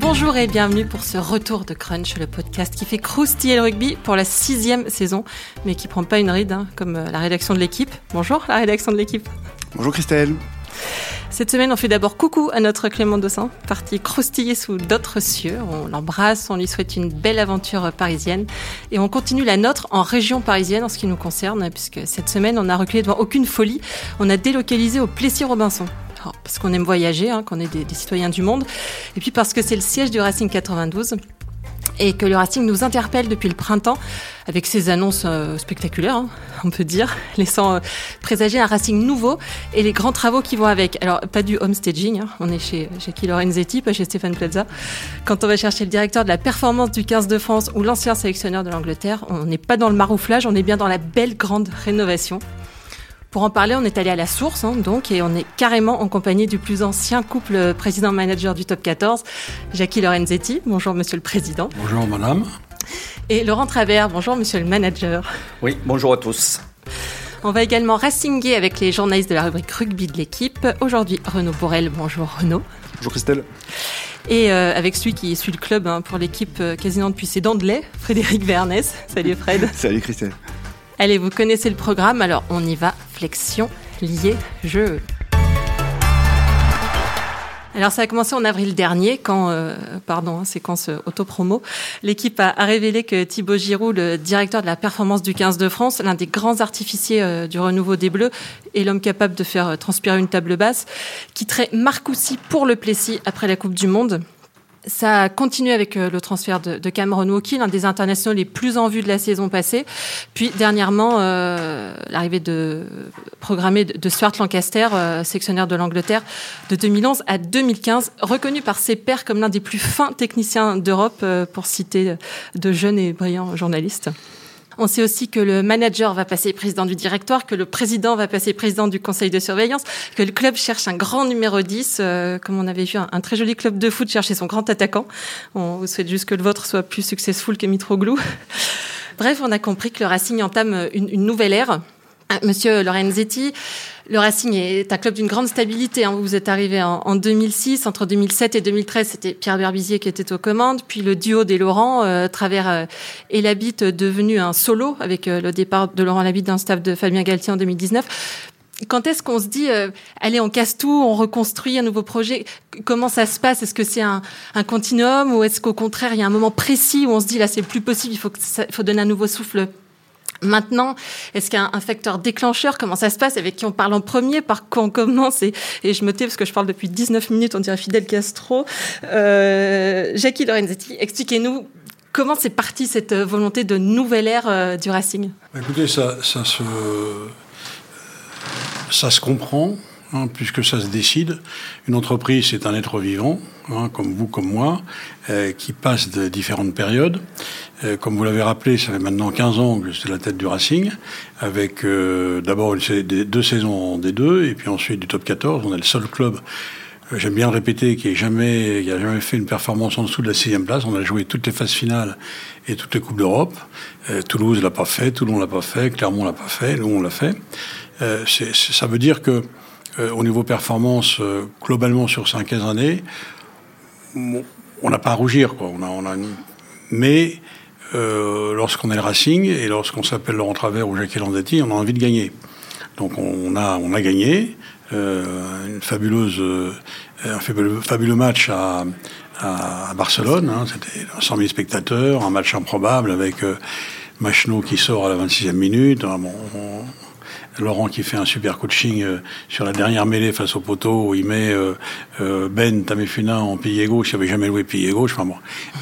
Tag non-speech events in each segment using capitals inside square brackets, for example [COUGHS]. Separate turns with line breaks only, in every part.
Bonjour et bienvenue pour ce retour de Crunch, le podcast qui fait croustiller le rugby pour la sixième saison, mais qui prend pas une ride hein, comme euh, la rédaction de l'équipe. Bonjour la rédaction de l'équipe.
Bonjour Christelle.
Cette semaine, on fait d'abord coucou à notre Clément Dossin, parti croustiller sous d'autres cieux. On l'embrasse, on lui souhaite une belle aventure parisienne. Et on continue la nôtre en région parisienne en ce qui nous concerne, puisque cette semaine, on a reculé devant aucune folie. On a délocalisé au Plessis-Robinson. Parce qu'on aime voyager, hein, qu'on est des, des, citoyens du monde, et puis parce que c'est le siège du Racing 92 et que le Racing nous interpelle depuis le printemps avec ses annonces euh, spectaculaires, hein, on peut dire, [LAUGHS] laissant euh, présager un Racing nouveau et les grands travaux qui vont avec. Alors, pas du homestaging, hein, on est chez Jackie Lorenzetti, pas chez Stéphane Plaza. Quand on va chercher le directeur de la performance du 15 de France ou l'ancien sélectionneur de l'Angleterre, on n'est pas dans le marouflage, on est bien dans la belle grande rénovation. Pour en parler, on est allé à la source, hein, donc, et on est carrément en compagnie du plus ancien couple président-manager du Top 14, Jackie Lorenzetti. Bonjour, monsieur le président.
Bonjour, madame.
Et Laurent Travers. Bonjour, monsieur le manager.
Oui, bonjour à tous.
On va également racinguer avec les journalistes de la rubrique rugby de l'équipe. Aujourd'hui, Renaud Borel. Bonjour, Renaud.
Bonjour, Christelle.
Et euh, avec celui qui suit le club hein, pour l'équipe euh, quasiment depuis ses dents de lait, Frédéric Vernès. Salut, Fred. [LAUGHS]
Salut, Christelle.
Allez, vous connaissez le programme, alors on y va. Flexion, lié, jeu. Alors ça a commencé en avril dernier quand, euh, pardon, hein, séquence auto-promo, l'équipe a, révélé que Thibaut Giroud, le directeur de la performance du 15 de France, l'un des grands artificiers euh, du renouveau des Bleus et l'homme capable de faire euh, transpirer une table basse, quitterait Marcoussis pour le Plessis après la Coupe du Monde. Ça a continué avec le transfert de, Cameron Walkie, l'un des internationaux les plus en vue de la saison passée. Puis dernièrement, euh, l'arrivée de programmée de, Stuart Lancaster, euh, sectionnaire de l'Angleterre, de 2011 à 2015, reconnu par ses pairs comme l'un des plus fins techniciens d'Europe, euh, pour citer de jeunes et brillants journalistes. On sait aussi que le manager va passer président du directoire, que le président va passer président du conseil de surveillance, que le club cherche un grand numéro 10, euh, comme on avait vu un, très joli club de foot chercher son grand attaquant. On vous souhaite juste que le vôtre soit plus successful que Mitroglou. [LAUGHS] Bref, on a compris que le Racing entame une nouvelle ère. Monsieur Lorenzetti, le Racing est un club d'une grande stabilité. Hein. Vous êtes arrivé en, en, 2006. Entre 2007 et 2013, c'était Pierre Berbizier qui était aux commandes. Puis le duo des Laurent, euh, travers euh, et Labitte, devenu un solo avec euh, le départ de Laurent Labitte d'un staff de Fabien Galtier en 2019. Quand est-ce qu'on se dit, euh, allez, on casse tout, on reconstruit un nouveau projet? Comment ça se passe? Est-ce que c'est un, continuum ou est-ce qu'au contraire, il y a un moment précis où on se dit, là, c'est plus possible, il faut, que ça, il faut donner un nouveau souffle? Maintenant, est-ce qu'il y a un facteur déclencheur Comment ça se passe? Avec qui on parle en premier? Par quoi on commence? Et, je me tais parce que je parle depuis 19 minutes, on dirait Fidel Castro. Euh, Jackie Lorenzetti, expliquez-nous comment c'est parti cette volonté de nouvelle ère euh, du Racing?
Écoutez, ça, se, ça se comprend. Hein, puisque ça se décide. Une entreprise, c'est un être vivant, hein, comme vous, comme moi, euh, qui passe de différentes périodes. Euh, comme vous l'avez rappelé, ça fait maintenant 15 ans que c'est la tête du Racing, avec euh, d'abord deux saisons en D2, et puis ensuite du top 14. On est le seul club, j'aime bien le répéter, qui n'a jamais, fait une performance en dessous de la sixième place. On a joué toutes les phases finales et toutes les Coupes d'Europe. Toulouse l'a pas fait, Toulon l'a pas fait, Clermont l'a pas fait, nous on l'a fait. ça veut dire que euh, au niveau performance, euh, globalement sur 5 années, on n'a pas à rougir. Quoi. On a, on a. Mais euh, lorsqu'on est le Racing et lorsqu'on s'appelle Laurent Travers ou Jacques Landetti, on a envie de gagner. Donc on a, on a gagné une fabuleuse, un fabuleux, match à, Barcelone. Hein. C'était 100 000 spectateurs, un match improbable avec Machno qui sort à la 26e minute. Laurent qui fait un super coaching euh, sur la dernière mêlée face au poteau où il met euh, euh, Ben Tamefuna en pilier gauche, il n'avait jamais loué pilier gauche. Enfin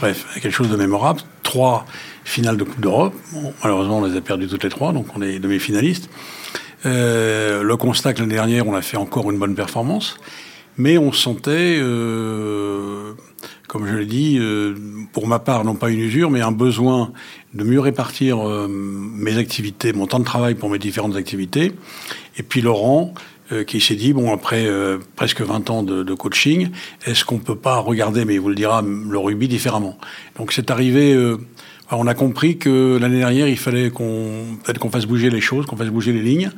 bref, quelque chose de mémorable. Trois finales de Coupe d'Europe. Malheureusement, on les a perdues toutes les trois, donc on est demi-finalistes. Euh, le constat que l'année dernière, on a fait encore une bonne performance, mais on sentait, comme je l'ai dit, pour ma part, non pas une usure, mais un besoin de mieux répartir euh, mes activités, mon temps de travail pour mes différentes activités. Et puis Laurent, euh, qui s'est dit, bon, après euh, presque 20 ans de, coaching, est-ce qu'on peut pas regarder, mais il vous le dira, le rugby différemment? Donc c'est arrivé, on a compris que l'année dernière, il fallait qu'on peut-être qu'on fasse bouger les choses, qu'on fasse bouger les lignes.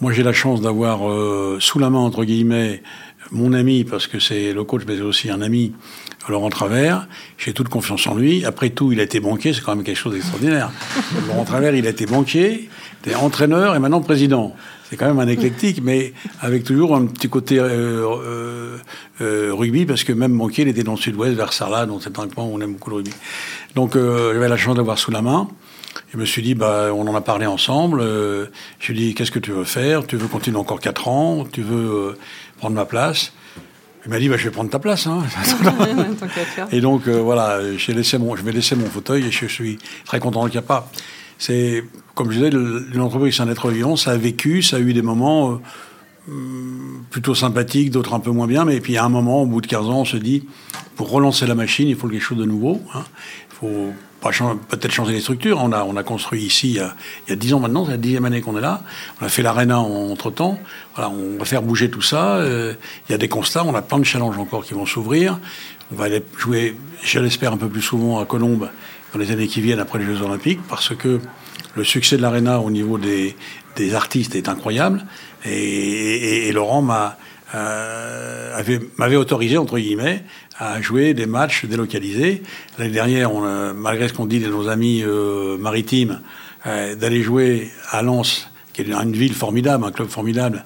Moi, j'ai la chance d'avoir sous la main, entre guillemets, mon ami, parce que c'est le coach, mais c'est aussi un ami, Laurent Travers. J'ai toute confiance en lui. Après tout, il a été banquier, c'est quand même quelque chose d'extraordinaire. [LAUGHS] Laurent Travers, il a été banquier, était entraîneur et maintenant président. C'est quand même un éclectique, mais avec toujours un petit côté euh, euh, euh, rugby, parce que même banquier, il était dans le sud-ouest, vers Sarlat, donc c'est un point où on aime beaucoup le rugby. Donc j'avais la chance d'avoir sous la main. Je me suis dit, bah, on en a parlé ensemble. je lui ai dit, qu'est-ce que tu veux faire? Tu veux continuer encore 4 ans? Tu veux prendre ma place? Il m'a dit, bah, je vais prendre ta place. Hein. [LAUGHS] [LAUGHS] et donc, voilà, laissé mon, je vais laisser mon fauteuil et je suis très content qu'il n'y a pas. C'est, comme je disais, une entreprise, c'est un être vivant, ça a vécu, ça a eu des moments euh, plutôt sympathiques, d'autres un peu moins bien, mais puis à un moment, au bout de 15 ans, on se dit, pour relancer la machine, il faut quelque chose de nouveau. Hein. Il faut peut-être changer les structures. On a, on a construit ici il y a, il y a 10 ans maintenant, c'est la dixième année qu'on est là. On a fait l'aréna entre-temps. Voilà, on va faire bouger tout ça. Euh, il y a des constats, on a plein de challenges encore qui vont s'ouvrir. On va aller jouer, je l'espère, un peu plus souvent à Colombes dans les années qui viennent après les Jeux Olympiques, parce que le succès de l'Arena au niveau des, des, artistes est incroyable. Et, Laurent m'a euh, m'avait autorisé, entre guillemets, à jouer des matchs délocalisés. L'année dernière, on, malgré ce qu'on dit de nos amis euh, maritimes, euh, d'aller jouer à Lens, qui est une ville formidable, un club formidable,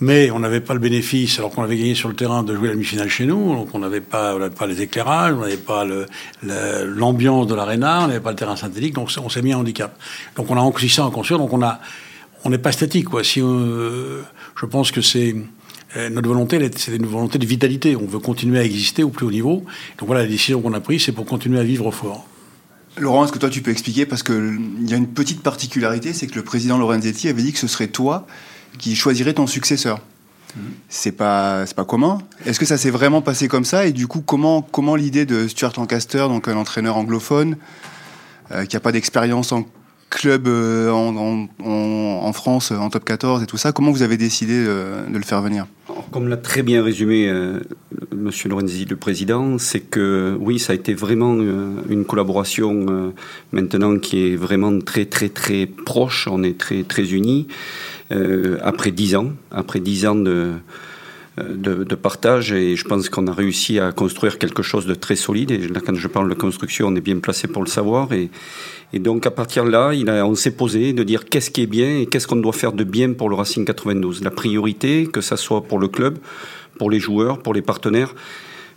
mais on n'avait pas le bénéfice, alors qu'on avait gagné sur le terrain, de jouer la demi-finale chez nous. Donc on n'avait pas, pas les éclairages, on n'avait pas l'ambiance de l'aréna, on n'avait pas le terrain synthétique, donc on s'est mis en handicap. Donc on a encore ça en construire, donc on a, on n'est pas statique, quoi. Si, euh, je pense que c'est euh, notre volonté, c'est une volonté de vitalité. On veut continuer à exister au plus haut niveau. Donc voilà, la décision qu'on a prise, c'est pour continuer à vivre fort.
Laurent, est-ce que toi tu peux expliquer? Parce qu'il y a une petite particularité, c'est que le président Lorenzetti avait dit que ce serait toi qui choisirait ton successeur. C'est pas c'est pas commun. Est-ce que ça s'est vraiment passé comme ça? Et du coup comment comment l'idée de Stuart Lancaster donc un entraîneur anglophone euh, qui a pas d'expérience en club euh, en, France en top 14 et tout ça comment vous avez décidé euh, de le faire venir?
Comme l'a très bien résumé Monsieur Lorenzi le président, c'est que oui ça a été vraiment une collaboration maintenant qui est vraiment très très très proche. On est très très unis. Euh, après dix ans, après dix ans de, de, de, partage et je pense qu'on a réussi à construire quelque chose de très solide. Et là, quand je parle de construction, on est bien placé pour le savoir. Et, donc, à partir de là, on s'est posé de dire qu'est-ce qui est bien et qu'est-ce qu'on doit faire de bien pour le Racing 92. La priorité, que ça soit pour le club, pour les joueurs, pour les partenaires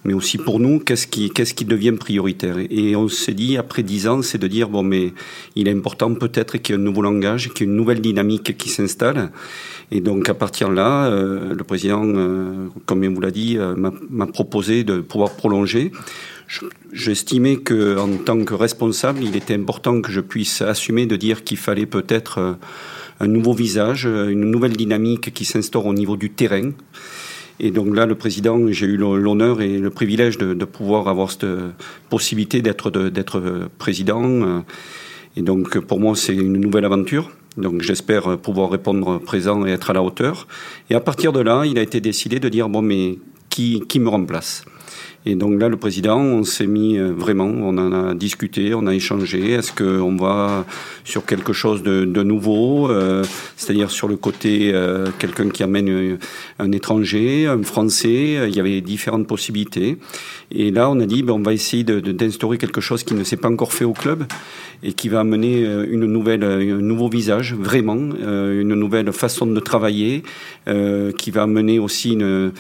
mais aussi pour nous, qu'est-ce qui, qu'est-ce qui devient prioritaire? Et on s'est dit, après dix ans, c'est de dire, bon, mais il est important peut-être qu'il y ait un nouveau langage, qu'il y ait une nouvelle dynamique qui s'installe. Et donc, à partir de là, euh, le président, euh, comme il vous l'a dit, euh, m'a proposé de pouvoir prolonger. J'estimais que, en tant que responsable, il était important que je puisse assumer de dire qu'il fallait peut-être un nouveau visage, une nouvelle dynamique qui s'instaure au niveau du terrain. Et donc là, le président, j'ai eu l'honneur et le privilège de, pouvoir avoir cette possibilité d'être président. Et donc pour moi, c'est une nouvelle aventure. Donc j'espère pouvoir répondre présent et être à la hauteur. Et à partir de là, il a été décidé de dire bon, mais qui, qui me remplace et donc là, le président, on s'est mis euh, vraiment, on en a discuté, on a échangé. Est-ce qu'on va sur quelque chose de, de nouveau, euh, c'est-à-dire sur le côté euh, quelqu'un qui amène un étranger, un Français Il y avait différentes possibilités. Et là, on a dit, ben, on va essayer d'instaurer quelque chose qui ne s'est pas encore fait au club et qui va amener une nouvelle, un nouveau visage, vraiment, une nouvelle façon de travailler, qui va amener aussi une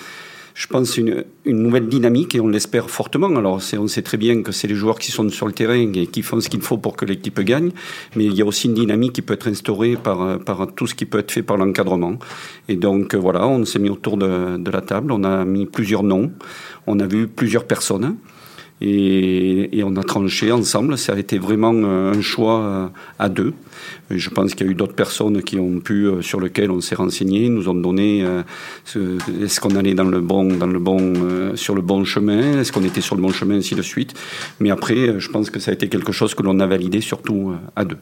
je pense, une, une nouvelle dynamique et on l'espère fortement. Alors, on sait très bien que c'est les joueurs qui sont sur le terrain et qui font ce qu'il faut pour que l'équipe gagne, mais il y a aussi une dynamique qui peut être instaurée par, par tout ce qui peut être fait par l'encadrement. Et donc, voilà, on s'est mis autour de la table, on a mis plusieurs noms, on a vu plusieurs personnes. Et, on a tranché ensemble. Ça a été vraiment un choix à deux. Je pense qu'il y a eu d'autres personnes qui ont pu, euh, sur lesquelles on s'est renseigné, nous ont donné euh, est-ce qu'on allait dans le bon, dans le bon, euh, sur le bon chemin, est-ce qu'on était sur le bon chemin, ainsi de suite. Mais après, je pense que ça a été quelque chose que l'on a validé surtout à deux.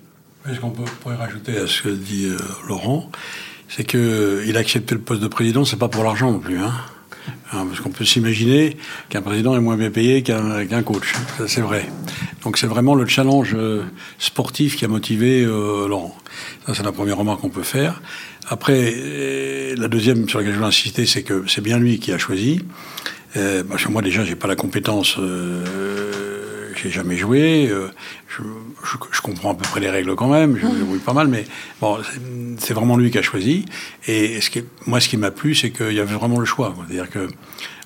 Ce qu'on pourrait rajouter à ce que dit Laurent, c'est qu'il a accepté le poste de président, c'est pas pour l'argent non plus. Hein. Hein, parce qu'on peut s'imaginer qu'un président est moins bien payé qu'un coach. Ça, c'est vrai. Donc, c'est vraiment le challenge euh, sportif qui a motivé euh, Laurent. Ça, c'est la première remarque qu'on peut faire. Après, euh, la deuxième sur laquelle je veux insister, c'est que c'est bien lui qui a choisi. Euh, moi, déjà, j'ai pas la compétence. J'ai jamais joué. Euh, je, je, je, comprends à peu près les règles quand même. Je débrouille pas mal, mais bon, c'est vraiment lui qui a choisi. Et ce qui, moi, ce qui m'a plu, c'est qu'il y avait vraiment le choix. C'est-à-dire que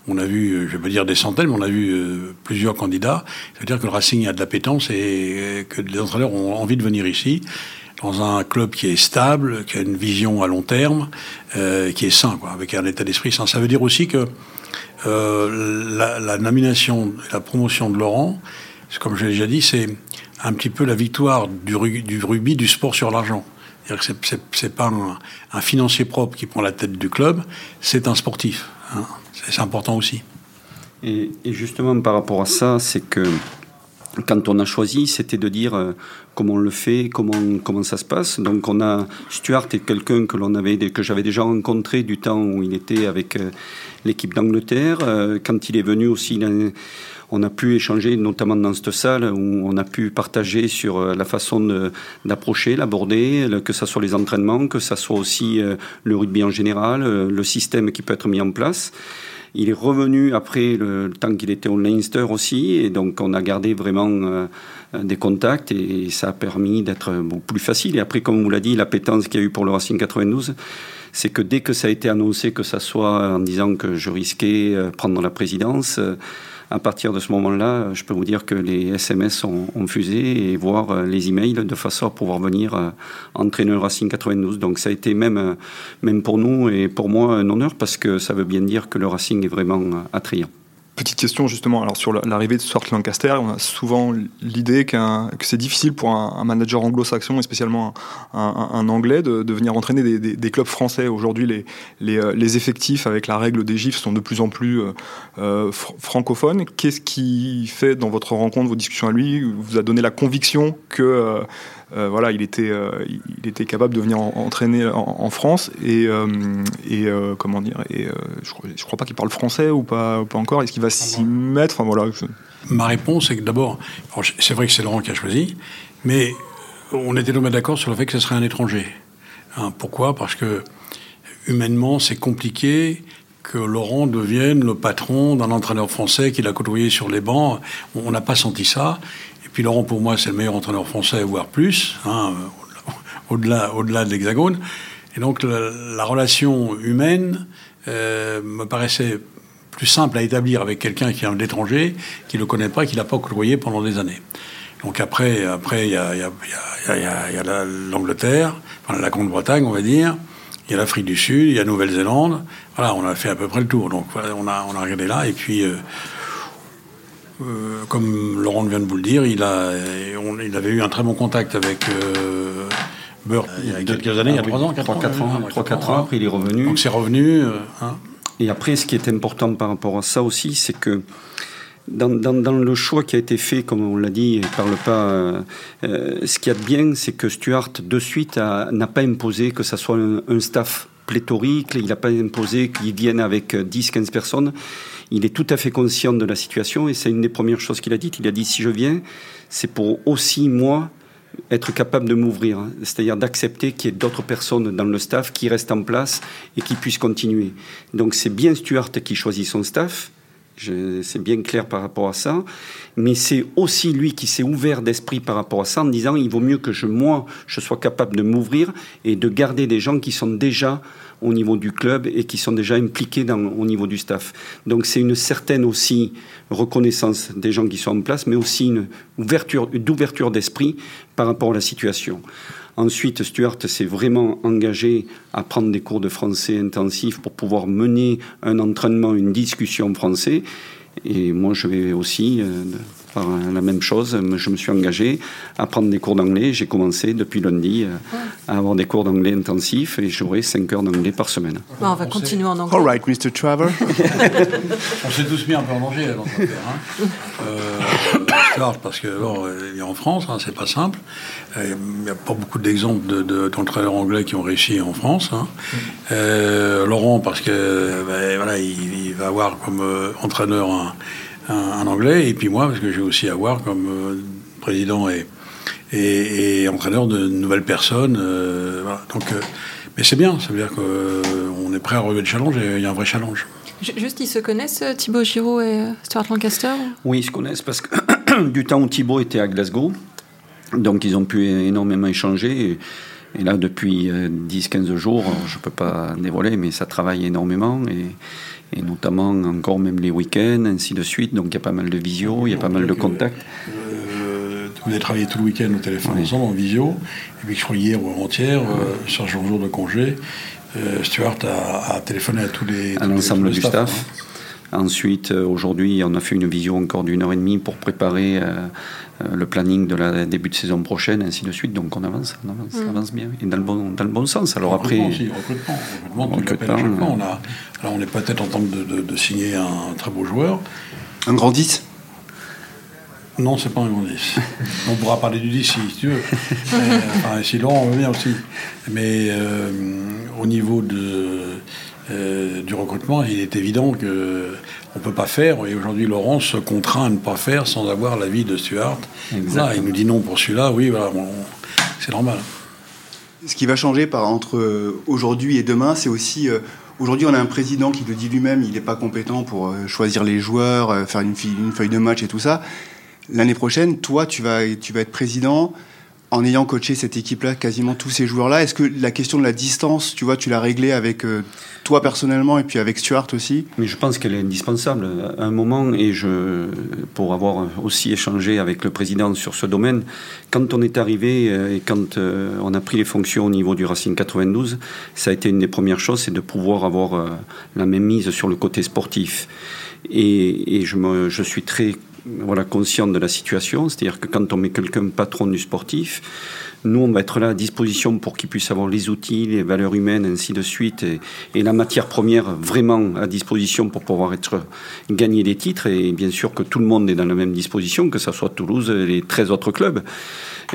on a vu, je vais pas dire des centaines, mais on a vu euh, plusieurs candidats. C'est-à-dire que le Racing a de la pétence et que les entraîneurs ont envie de venir ici dans un club qui est stable, qui a une vision à long terme, euh, qui est sain, quoi, avec un état d'esprit sain. Ça veut dire aussi que euh, la, la, nomination, la promotion de Laurent, comme je l'ai déjà dit, c'est un petit peu la victoire du, rugby, du sport sur l'argent. C'est-à-dire que c'est pas un, financier propre qui prend la tête du club, c'est un sportif. Hein. C'est important aussi.
Et, justement, par rapport à ça, c'est que quand on a choisi, c'était de dire euh, comment on le fait, comment, comment ça se passe. Donc on a Stuart est quelqu'un que j'avais déjà rencontré du temps où il était avec euh, l'équipe d'Angleterre. Euh, quand il est venu aussi, on a pu échanger, notamment dans cette salle où on a pu partager sur la façon d'approcher, l'aborder, que ce soit les entraînements, que ce soit aussi le rugby en général, le système qui peut être mis en place. Il est revenu après le, temps qu'il était au Leinster aussi, et donc on a gardé vraiment euh, des contacts et ça a permis d'être beaucoup plus facile. Et après, comme vous l'a dit, la pétence qu'il y a eu pour le Racing 92, c'est que dès que ça a été annoncé, que ça soit en disant que je risquais euh, prendre la présidence, euh, à partir de ce moment-là, je peux vous dire que les SMS ont, fusé et voir euh, les emails de façon à pouvoir venir euh, entraîner le Racing 92. Donc ça a été même, euh, même pour nous et pour moi un honneur parce que ça veut bien dire que le Racing est vraiment attrayant.
Petite question justement, alors sur l'arrivée de Stuart Lancaster, on a souvent l'idée que c'est difficile pour un, manager anglo-saxon et spécialement un, anglais de, venir entraîner des, clubs français. Aujourd'hui, les, les, les, effectifs avec la règle des gifs sont de plus en plus euh, fr francophones. Qu'est-ce qui fait dans votre rencontre, vos discussions à lui, vous a donné la conviction que euh, euh, voilà, il était, euh, il était capable de venir en, entraîner en, en, France et, euh, et comment dire, et je, je crois pas qu'il parle français ou pas, pas encore. Est-ce qu'il va s'y mettre? Enfin, voilà, je...
Ma réponse est que d'abord, c'est vrai que c'est Laurent qui a choisi, mais on était tombé d'accord sur le fait que ce serait un étranger. Hein, pourquoi? Parce que humainement, c'est compliqué que Laurent devienne le patron d'un entraîneur français qu'il a côtoyé sur les bancs. On n'a pas senti ça. Puis Laurent, pour moi, c'est le meilleur entraîneur français, voire plus, hein, au-delà au -delà de l'Hexagone. Et donc la, la relation humaine euh, me paraissait plus simple à établir avec quelqu'un qui est un étranger, qui ne le connaît pas, qui l'a pas côtoyé pendant des années. Donc après, après il y a l'Angleterre, enfin, la Grande-Bretagne, on va dire. Il y a l'Afrique du Sud, il y a Nouvelle-Zélande. Voilà, on a fait à peu près le tour. Donc voilà, on a, on a regardé là. Et puis, euh, euh, comme Laurent vient de vous le dire, il, a, on, il avait eu un très bon contact avec euh, Burke il y a quelques années, il y a 3 ans, 4
ans, 4 ans, 3, 4 ans, après il est revenu.
Donc c'est revenu. Euh, hein.
Et après, ce qui est important par rapport à ça aussi, c'est que dans, dans, dans, le choix qui a été fait, comme on l'a dit par le pas, euh, euh, ce qui est bien, c'est que Stuart, de suite, n'a pas imposé que ça soit un, un staff pléthorique, il n'a pas imposé qu'il vienne avec 10-15 personnes. Il est tout à fait conscient de la situation et c'est une des premières choses qu'il a dites. Il a dit si je viens, c'est pour aussi moi être capable de m'ouvrir, hein. c'est-à-dire d'accepter qu'il y ait d'autres personnes dans le staff qui restent en place et qui puissent continuer. Donc c'est bien Stuart qui choisit son staff, c'est bien clair par rapport à ça, mais c'est aussi lui qui s'est ouvert d'esprit par rapport à ça en disant il vaut mieux que je, moi, je sois capable de m'ouvrir et de garder des gens qui sont déjà au niveau du club et qui sont déjà impliqués au niveau du staff. Donc c'est une certaine aussi reconnaissance des gens qui sont en place, mais aussi une ouverture, d'ouverture d'esprit par rapport à la situation. Ensuite, Stuart s'est vraiment engagé à prendre des cours de français intensifs pour pouvoir mener un entraînement, une discussion français. Et moi, je vais aussi euh, par la même chose. Je me suis engagé à prendre des cours d'anglais. J'ai commencé depuis lundi à avoir des cours d'anglais intensifs et j'aurai 5 heures d'anglais par semaine.
on va continuer en anglais.
All right, Mr. Trevor. [LAUGHS]
on s'est tous mis un peu en danger dans cette affaire. Hein. Euh, [COUGHS] parce que alors, il est en France, hein, c'est pas simple. Il n'y a pas beaucoup d'exemples d'entraîneurs de, anglais qui ont réussi en France. Hein. Euh, Laurent, parce que ben, voilà, il, va avoir comme euh, entraîneur un, anglais, et puis moi, parce que je vais aussi avoir comme euh, président et, et, entraîneur de nouvelles personnes. Donc, mais c'est bien, ça veut dire qu'on est prêt à relever le challenge et il y a un vrai challenge.
Juste, ils se connaissent, Thibaut Giraud et Stuart Lancaster
Oui, ils se connaissent parce que [COUGHS] du temps où Thibaut était à Glasgow, donc ils ont pu énormément échanger. Et, là, depuis 10-15 euh, jours, je ne peux pas dévoiler, mais ça travaille énormément. Et, notamment encore même les week-ends, ainsi de suite. Donc il y a pas mal de visio, il y a pas mal de contacts.
Euh, vous avez travaillé tout le week-end au téléphone ensemble, en visio. Et puis je crois hier ou avant-hier, euh, sur jour de congé, Stuart a, téléphoné à tous les...
À l'ensemble du staff. Hein. Ensuite, aujourd'hui, on a fait une visio encore d'une heure et demie pour préparer euh, le planning de la début de saison prochaine, ainsi de suite. Donc on avance, on avance, mm. avance bien, et dans le bon, dans le bon sens. Alors après,
aussi, recrutement, recrutement, recrutement on, a, alors on est peut-être en train de, de, signer un très beau joueur.
Un grand 10
non, c'est pas un grand 10. [LAUGHS] on pourra parler du 10 si, tu veux. Mais, enfin, sinon, on veut bien aussi. Mais euh, au niveau de, euh, du recrutement, il est évident que on peut pas faire. Et aujourd'hui, Laurent se contraint à ne pas faire sans avoir l'avis de Stuart. il nous dit non pour celui-là. Oui, c'est normal.
Ce qui va changer par, entre euh, aujourd'hui et demain, c'est aussi euh, aujourd'hui on a un président qui le dit lui-même, il n'est pas compétent pour choisir les joueurs, faire une, une, feuille de match et tout ça. L'année prochaine, toi, tu vas, tu vas être président en ayant coaché cette équipe-là, quasiment tous ces joueurs-là, est-ce que la question de la distance, tu vois, tu l'as réglée avec euh, toi personnellement et puis avec Stuart aussi?
Mais je pense qu'elle est indispensable. À un moment, et je, pour avoir aussi échangé avec le président sur ce domaine, quand on est arrivé euh, et quand euh, on a pris les fonctions au niveau du Racing 92, ça a été une des premières choses, c'est de pouvoir avoir la même mise sur le côté sportif. Et, et je, me, je suis très voilà, consciente de la situation. C'est-à-dire que quand on met quelqu'un patron du sportif, nous, on va être là à disposition pour qu'il puisse avoir les outils, les valeurs humaines, ainsi de suite, et, la matière première vraiment à disposition pour pouvoir être gagner des titres. Et bien sûr que tout le monde est dans la même disposition, que ce soit Toulouse et les 13 autres clubs.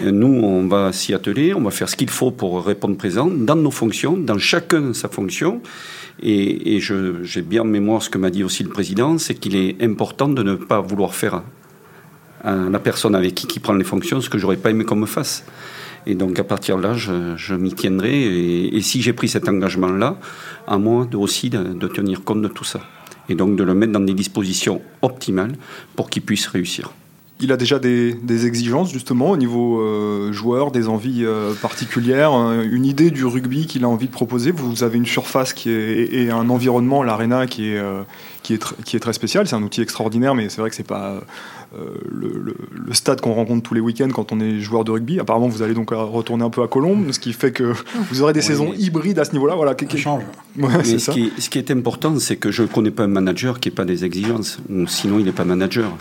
Nous, on va s'y atteler, on va faire ce qu'il faut pour répondre présent dans nos fonctions, dans chacun sa fonction. Et, j'ai bien en mémoire ce que m'a dit aussi le président, c'est qu'il est important de ne pas vouloir faire à la personne avec qui qui prend les fonctions ce que j'aurais pas aimé qu'on me fasse. Et donc à partir de là, je, m'y tiendrai. Et, si j'ai pris cet engagement-là, à moi de, aussi de, tenir compte de tout ça. Et donc de le mettre dans des dispositions optimales pour qu'il puisse réussir
il a déjà des, exigences justement au niveau euh, joueur, des envies euh, particulières, euh, une idée du rugby qu'il a envie de proposer? Vous avez une surface qui est, et un environnement, l'arena, qui est, qui, est qui est très spécial. C'est un outil extraordinaire, mais c'est vrai que c'est pas le, stade qu'on rencontre tous les week-ends quand on est joueur de rugby. Apparemment, vous allez donc retourner un peu à Colombes, ce qui fait que [LAUGHS] vous aurez des saisons hybrides à ce niveau-là. Voilà,
qui change. [LAUGHS]
ce, qui est, ce, qui est, important, c'est que je ne connais pas un manager qui n'ait pas des exigences, sinon il n'est pas manager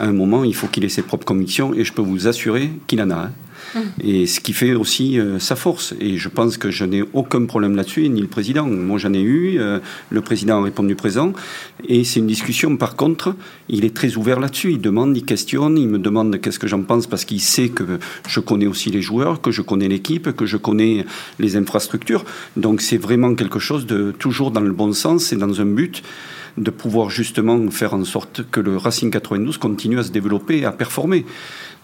à un moment, il faut qu'il ait ses propres convictions et je peux vous assurer qu'il en a. Hein. Hum. Et ce qui fait aussi euh, sa force. Et je pense que je n'ai aucun problème là-dessus, ni le président. Moi, j'en ai eu. Euh, le président a répondu présent. Et c'est une discussion, par contre, il est très ouvert là-dessus. Il demande, il questionne, il me demande qu'est-ce que j'en pense parce qu'il sait que je connais aussi les joueurs, que je connais l'équipe, que je connais les infrastructures. Donc, c'est vraiment quelque chose de toujours dans le bon sens et dans un but de pouvoir justement faire en sorte que le Racing 92 continue à se développer et à performer.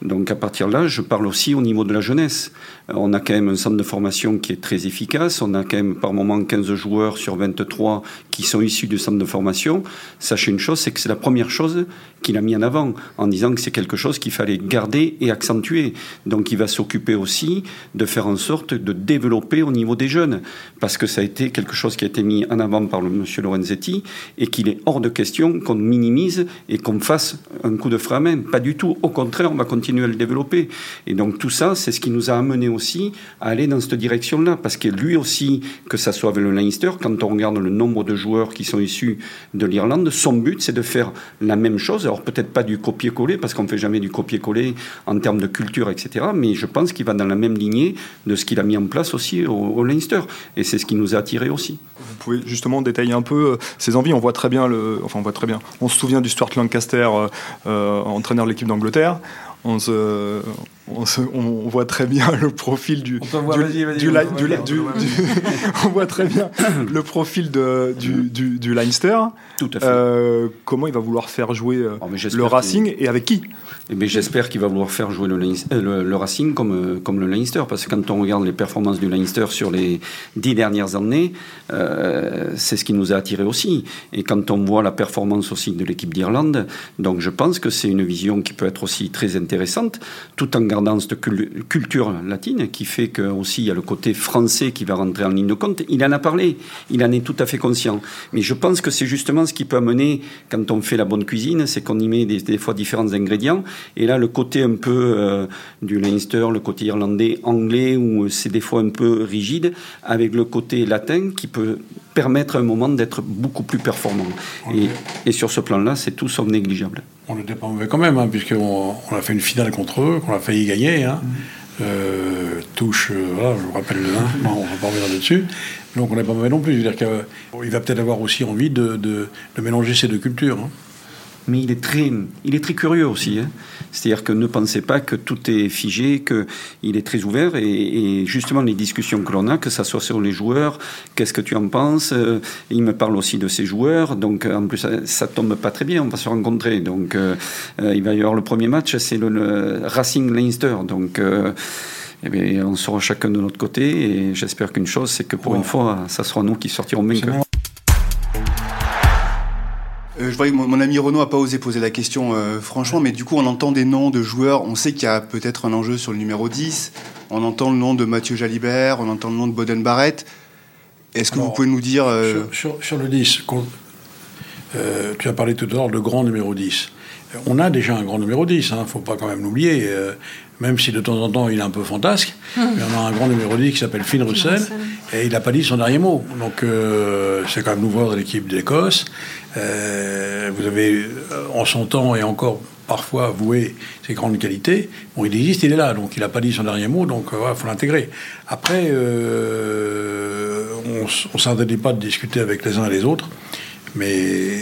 Donc à partir de là, je parle aussi au niveau de la jeunesse. Euh, on a quand même un centre de formation qui est très efficace. On a quand même par moment 15 joueurs sur 23 qui sont issus du centre de formation. Sachez une chose, c'est que c'est la première chose qu'il a mis en avant en disant que c'est quelque chose qu'il fallait garder et accentuer. Donc il va s'occuper aussi de faire en sorte de développer au niveau des jeunes parce que ça a été quelque chose qui a été mis en avant par le monsieur Lorenzetti et qu'il est hors de question qu'on minimise et qu'on fasse un coup de frein à main. Pas du tout. Au contraire, on va continuer à le développer. Et donc tout ça, c'est ce qui nous a amené aussi à aller dans cette direction-là, parce que lui aussi, que ça soit avec le Leinster, quand on regarde le nombre de joueurs qui sont issus de l'Irlande, son but, c'est de faire la même chose. Alors peut-être pas du copier-coller, parce qu'on ne fait jamais du copier-coller en termes de culture, etc. Mais je pense qu'il va dans la même lignée de ce qu'il a mis en place aussi au, Leinster. Et c'est ce qui nous a attirés aussi.
Vous pouvez justement détailler un peu euh, ses envies. On voit très bien le, enfin on voit très bien. On se souvient du Stuart Lancaster, euh, euh, entraîneur de l'équipe d'Angleterre. On se, on, voit très bien le profil du, on voit très bien le profil de, du, du, Leinster.
Tout à fait.
Euh, comment il va vouloir faire jouer euh, oh, le Racing et avec qui?
Eh J'espère qu'il va vouloir faire jouer le, euh, le, Racing comme, comme le Leinster, parce que quand on regarde les performances du Leinster sur les dix dernières années, c'est ce qui nous a attiré aussi. Et quand on voit la performance aussi de l'équipe d'Irlande, donc je pense que c'est une vision qui peut être aussi très intéressante, tout en dans cette culture latine qui fait que aussi il y a le côté français qui va rentrer en ligne de compte. Il en a parlé, il en est tout à fait conscient. Mais je pense que c'est justement ce qui peut amener, quand on fait la bonne cuisine, c'est qu'on y met des, fois différents ingrédients. Et là, le côté un peu euh, du Leinster, le côté irlandais, anglais, où c'est des fois un peu rigide, avec le côté latin qui peut permettre à un moment d'être beaucoup plus performant. Et, et sur ce plan-là, c'est tout sauf négligeable
on n'était pas mauvais quand même, hein, puisqu'on on a fait une finale contre eux, qu'on a failli gagner. Hein. Mm. Euh, touche, euh, voilà, je vous rappelle [LAUGHS] le 1, on va pas revenir là-dessus. Donc on n'est pas mauvais non plus. C'est-à-dire qu'il va peut-être avoir aussi envie de, de, de mélanger ces deux cultures. Hein
mais il est très, il est très curieux aussi. Hein. C'est-à-dire que ne pensez pas que tout est figé, qu'il est très ouvert. Et, justement, les discussions que l'on a, que ce soit sur les joueurs, qu'est-ce que tu en penses euh, Il me parle aussi de ses joueurs. Donc, en plus, ça, tombe pas très bien. On va se rencontrer. Donc, euh, euh, il va y avoir le premier match, c'est le, Racing Leinster. Donc, eh bien, on sera chacun de notre côté. Et j'espère qu'une chose, c'est que pour une fois, ça sera nous qui sortirons vainqueurs.
Euh, je vois que mon, ami Renaud n'a pas osé poser la question euh, franchement, mais du coup on entend des noms de joueurs, on sait qu'il y a peut-être un enjeu sur le numéro 10, on entend le nom de Mathieu Jalibert, on entend le nom de Boden Barrett. Est-ce que vous pouvez nous dire...
Euh, sur, le 10, tu as parlé tout à l'heure de grand numéro 10. On a déjà un grand numéro 10, il ne faut pas quand même l'oublier même si de temps en temps il est un peu fantasque. Hum. Mais on a un grand numéro 10 qui s'appelle Finn Russell, et il n'a pas dit son dernier mot. Donc euh, c'est quand même nouveau de l'équipe d'Écosse. Euh, vous avez euh, en son temps et encore parfois avoué ses grandes qualités. Bon, il existe, il est là, donc il n'a pas dit son dernier mot, donc il faut l'intégrer. Après, on ne s'interdit pas de discuter avec les uns et les autres, mais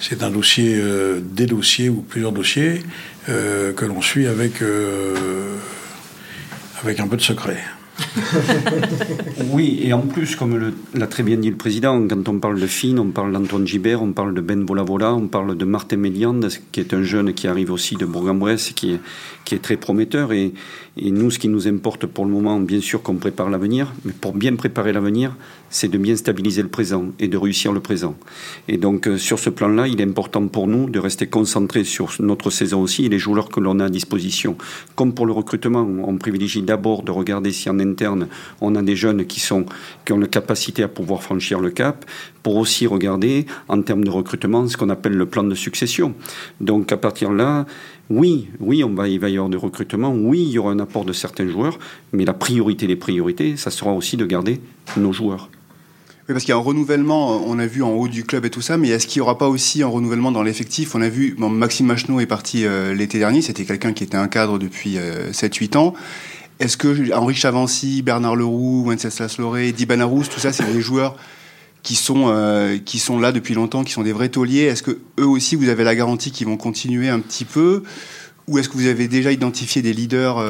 c'est un dossier, des dossiers ou plusieurs dossiers euh, que l'on suit avec, euh, avec un peu de secret. [LAUGHS]
oui, et en plus, comme l'a très bien dit le président, quand on parle de Finn, on parle d'Antoine Gibert, on parle de Ben Volavola, on parle de Martin Méliande, qui est un jeune qui arrive aussi de Bourg-en-Bresse, qui est, qui est très prometteur. Et, et, nous, ce qui nous importe pour le moment, bien sûr qu'on prépare l'avenir, mais pour bien préparer l'avenir, c'est de bien stabiliser le présent et de réussir le présent. Et donc, euh, sur ce plan-là, il est important pour nous de rester concentrés sur notre saison aussi et les joueurs que l'on a à disposition. Comme pour le recrutement, on privilégie d'abord de regarder si en interne, on a des jeunes qui, sont, qui ont la capacité à pouvoir franchir le cap, pour aussi regarder, en termes de recrutement, ce qu'on appelle le plan de succession. Donc, à partir de là, oui, oui, on va, il va y avoir du recrutement, oui, il y aura un apport de certains joueurs, mais la priorité des priorités, ça sera aussi de garder nos joueurs.
Parce qu'il y a un renouvellement, on a vu en haut du club et tout ça, mais est-ce qu'il n'y aura pas aussi un renouvellement dans l'effectif? On a vu, Maxime Macheneau est parti euh, l'été dernier, c'était quelqu'un qui était un cadre depuis 7-8 euh, ans. Est-ce que Henri Chavancy, Bernard Leroux, Wenceslas Loré, Di Banarous, tout ça, c'est des joueurs qui sont, euh, qui sont là depuis longtemps, qui sont des vrais tauliers Est-ce que eux aussi, vous avez la garantie qu'ils vont continuer un petit peu? Ou est-ce que vous avez déjà identifié des leaders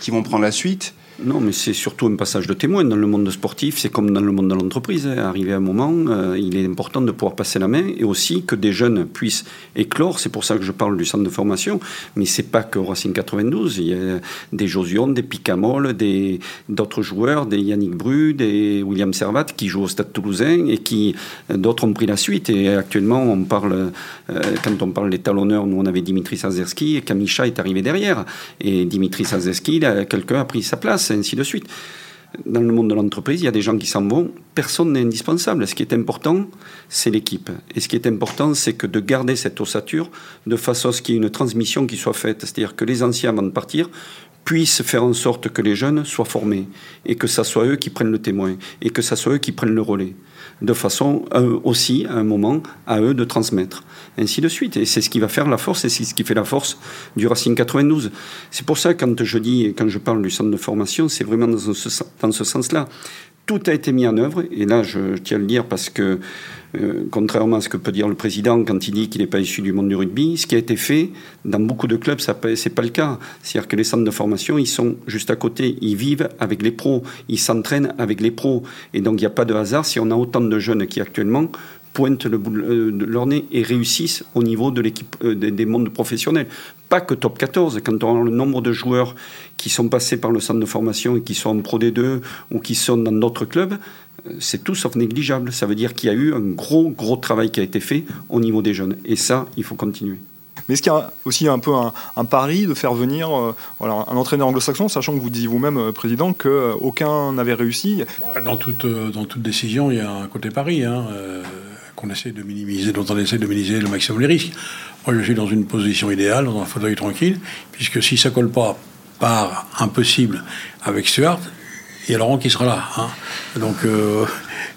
qui vont prendre la suite?
Non, mais c'est surtout un passage de témoin dans le monde sportif. C'est comme dans le monde de l'entreprise. Hein. Arrivé à un moment, euh, il est important de pouvoir passer la main et aussi que des jeunes puissent éclore. C'est pour ça que je parle du centre de formation. Mais c'est pas que Racing 92. Il y a des Josion, des Picamol, des d'autres joueurs, des Yannick Bru, des William Servat qui jouent au Stade Toulousain et qui d'autres ont pris la suite. Et actuellement, on parle euh, quand on parle des talonneurs, nous on avait Dimitri Sazerski et Kamisha est arrivé derrière. Et Dimitri Sazerski, quelqu'un a pris sa place ainsi de suite. dans le monde de l'entreprise, il y a des gens qui s'en vont. Personne n'est indispensable. Ce qui est important, c'est l'équipe. Et ce qui est important, c'est que de garder cette ossature de façon à ce qu'il y ait une transmission qui soit faite. C'est-à-dire que les anciens, avant de partir, puissent faire en sorte que les jeunes soient formés et que ce soit eux qui prennent le témoin et que ce soit eux qui prennent le relais de façon aussi, à un moment, à eux de transmettre. Ainsi de suite. Et c'est ce qui va faire la force et c'est ce qui fait la force du Racing 92. C'est pour ça, quand je dis, quand je parle du centre de formation, c'est vraiment dans ce, dans ce sens-là. Tout a été mis en œuvre, et là, je tiens à le dire parce que euh, contrairement à ce que peut dire le président quand il dit qu'il n'est pas issu du monde du rugby, ce qui a été fait dans beaucoup de clubs, ce n'est pas le cas. C'est-à-dire que les centres de formation, ils sont juste à côté, ils vivent avec les pros, ils s'entraînent avec les pros. Et donc il n'y a pas de hasard si on a autant de jeunes qui actuellement pointent le bout de euh, leur nez et réussissent au niveau de l'équipe euh, des mondes professionnels. Pas que top 14, quand on a le nombre de joueurs qui sont passés par le centre de formation et qui sont en Pro D2 ou qui sont dans d'autres clubs, euh, c'est tout sauf négligeable. Ça veut dire qu'il y a eu un gros, gros travail qui a été fait au niveau des jeunes. Et ça, il faut continuer.
Mais est-ce qu'il y a aussi un peu un, pari de faire venir voilà, un entraîneur anglo-saxon, sachant que vous disiez vous-même, Président, qu'aucun n'avait réussi?
Dans toute, dans toute décision, il y a un côté pari. Hein qu'on essaie de minimiser, dont on essaie de minimiser le maximum les risques. Moi, je suis dans une position idéale, dans un fauteuil tranquille, puisque si ça colle pas par impossible avec Stuart, il y a Laurent qui sera là. Hein. Donc, euh,